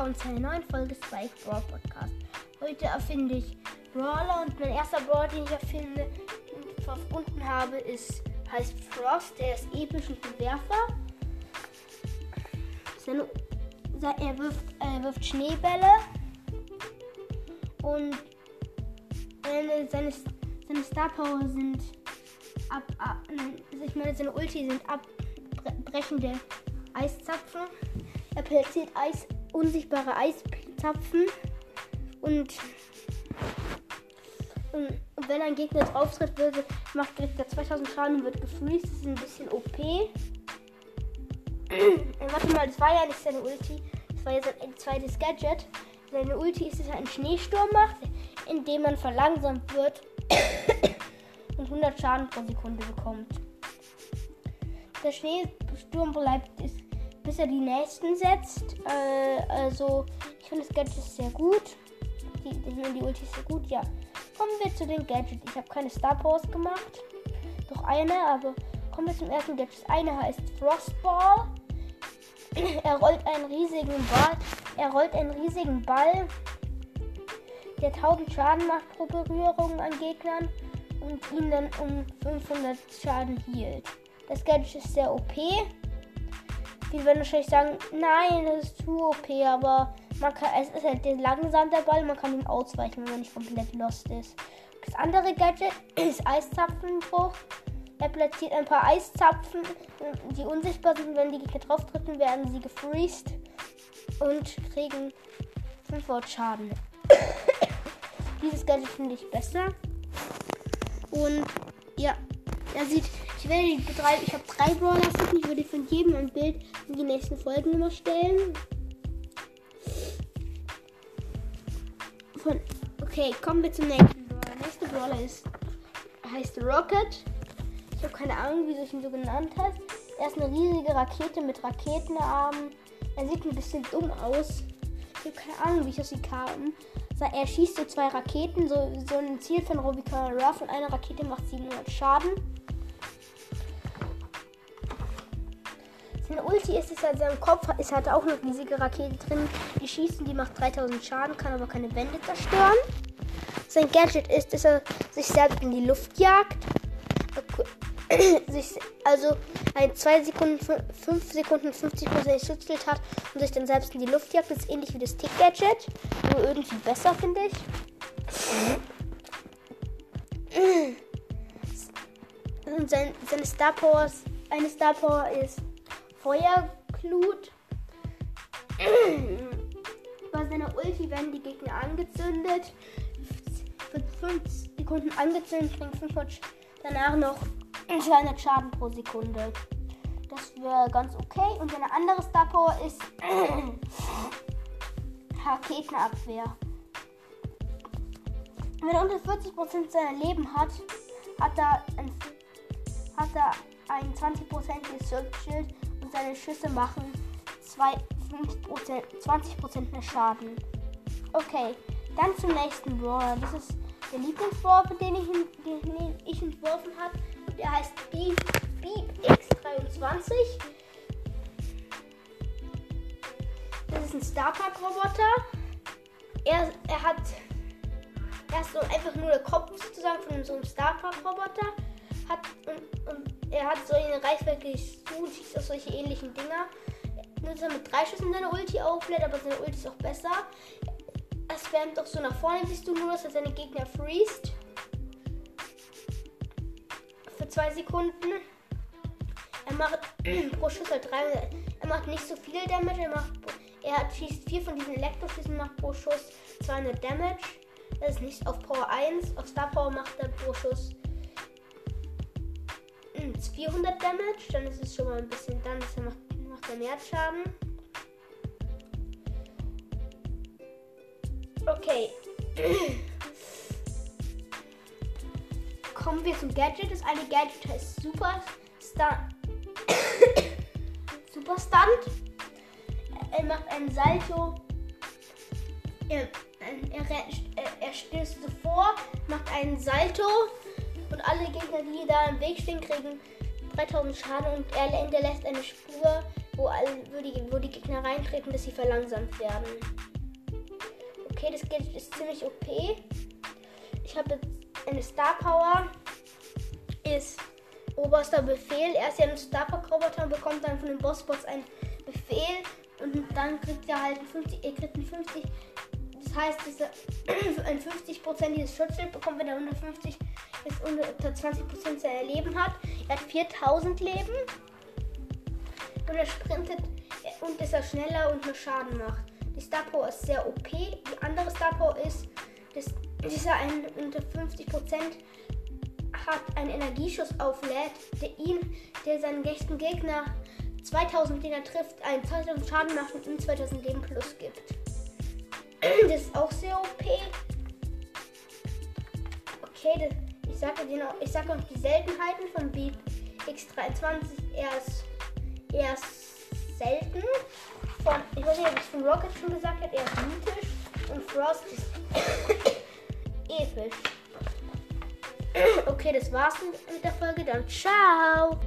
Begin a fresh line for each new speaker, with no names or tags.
willkommen zu einer neuen Folge Spike Brawl Podcast. Heute erfinde ich Brawler und mein erster Brawler, den ich erfinde und verbunden habe, ist, heißt Frost. Der ist episch und ein Werfer. Er, wirft, er wirft Schneebälle und seine, seine, seine Star Power sind ab, ab ich meine seine Ulti sind abbrechende Eiszapfen. Er platziert Eis, unsichtbare Eiszapfen und, und, wenn ein Gegner drauf tritt, wird, macht kriegt er 2000 Schaden und wird gefreezed. Das ist ein bisschen OP. Warte mal, das war ja nicht seine Ulti. Das war ja sein zweites Gadget. Seine Ulti ist, dass er einen Schneesturm macht, indem man verlangsamt wird und 100 Schaden pro Sekunde bekommt. Der Schneesturm bleibt, ist bis er die nächsten setzt. Äh, also, ich finde das Gadget sehr gut. Die, ich die Ulti ist sehr gut, ja. Kommen wir zu den Gadgets. Ich habe keine Star Powers gemacht. Doch eine, aber kommen wir zum ersten Gadget. Eine heißt Frostball. er rollt einen riesigen Ball. Er rollt einen riesigen Ball, der 1000 Schaden macht pro Berührung an Gegnern und ihn dann um 500 Schaden hielt. Das Gadget ist sehr OP. Viele werden wahrscheinlich sagen, nein, das ist zu OP, aber man kann, es ist halt langsam der Ball, man kann ihm ausweichen, wenn man nicht komplett lost ist. Das andere Gadget ist Eiszapfenbruch. Er platziert ein paar Eiszapfen, die unsichtbar sind. Wenn die Gegner drauf drücken, werden sie gefreezed und kriegen 5 Schaden. Dieses Gadget finde ich besser. Und ja, er sieht ich werde die drei, ich habe drei Brawler Sitten. Ich würde von jedem ein Bild in die nächsten Folgen immer stellen. Von, okay, kommen wir zum nächsten Brawler. Der nächste Brawler ist, heißt Rocket. Ich habe keine Ahnung, wie du ihn so genannt hast. Er ist eine riesige Rakete mit Raketenarmen. Er sieht ein bisschen dumm aus. Ich habe keine Ahnung, wie ich ihm kam. Er schießt so zwei Raketen, so, so ein Ziel von Robica Ruff und eine Rakete macht 700 Schaden. Seine Ulti ist es, also im Kopf ist halt auch eine riesige Rakete drin. Die schießen, die macht 3000 Schaden, kann aber keine Wände zerstören. Sein Gadget ist, dass er sich selbst in die Luft jagt. also ein 2 Sekunden, 5 Sekunden 50% Schutzschild hat und sich dann selbst in die Luft jagt. Das ist ähnlich wie das Tick-Gadget, nur irgendwie besser, finde ich. Und sein, seine Star Powers, eine Star Power ist Feuerglut. Bei seiner Ulti werden die Gegner angezündet. Für 5 Sekunden angezündet, kriegen 500 danach noch 200 Schaden pro Sekunde. Das wäre ganz okay. Und seine andere Star Power ist Raketenabwehr. Wenn er unter 40% seiner Leben hat, hat er ein, hat er ein 20% Schild seine Schüsse machen 2, 5%, 20% mehr Schaden. Okay, dann zum nächsten Brawler. Das ist der Lieblingsbrawler, den ich, den ich entworfen habe. Der heißt Beep, Beep X23. Das ist ein Starpark-Roboter. Er, er hat. Er ist so einfach nur der Kopf sozusagen von so einem Starpark-Roboter. Hat und, und er hat so eine Reichweite und schießt auf solche ähnlichen Dinger. Dass er mit drei Schüssen seine Ulti auflädt, aber seine Ulti ist auch besser. Er spammt auch so nach vorne, siehst du nur, dass er seine Gegner freest. Für zwei Sekunden. Er macht pro Schuss halt 300. Er macht nicht so viel Damage. Er, macht, er schießt vier von diesen Elektroschüssen, macht pro Schuss 200 Damage. Das ist nicht auf Power 1. Auf Star Power macht er pro Schuss 400 Damage, dann ist es schon mal ein bisschen, dann er macht, macht er mehr Schaden. Okay. Kommen wir zum Gadget. Das eine Gadget heißt Super Stunt. Super Stunt. Er macht einen Salto. Er, er, er, er stößt vor, macht einen Salto und alle Gegner, die da im Weg stehen, kriegen 3000 Schaden und er hinterlässt eine Spur, wo, alle, wo, die, wo die Gegner reintreten, bis sie verlangsamt werden. Okay, das Gadget ist ziemlich OP. Ich habe jetzt eine Star Power. Ist oberster Befehl. Er ist ja ein Star Power Roboter und bekommt dann von den Bossbots einen Befehl. Und dann kriegt er halt 50, er kriegt einen 50. Das heißt, dass er ein 50% dieses Schutzschild bekommt, wenn er 150 bis unter 20% sein Leben hat. Er hat 4000 Leben. Und er sprintet und ist er schneller und mehr Schaden macht. Die Star Power ist sehr OP. Die andere Star Power ist, dass dieser ein, unter 50% hat einen Energieschuss auflädt, der ihn, der seinen nächsten Gegner 2000, den er trifft, einen 2000 Schaden macht und ihm 2000 Leben plus gibt. Das ist auch sehr OP. Okay, das, ich sage dir noch, noch die Seltenheiten von Beat X23. Er ist, er ist selten. Von, ich weiß nicht, ob ich es von Rocket schon gesagt habe, er ist mythisch und Frost ist Okay, das war's mit der Folge. Dann ciao!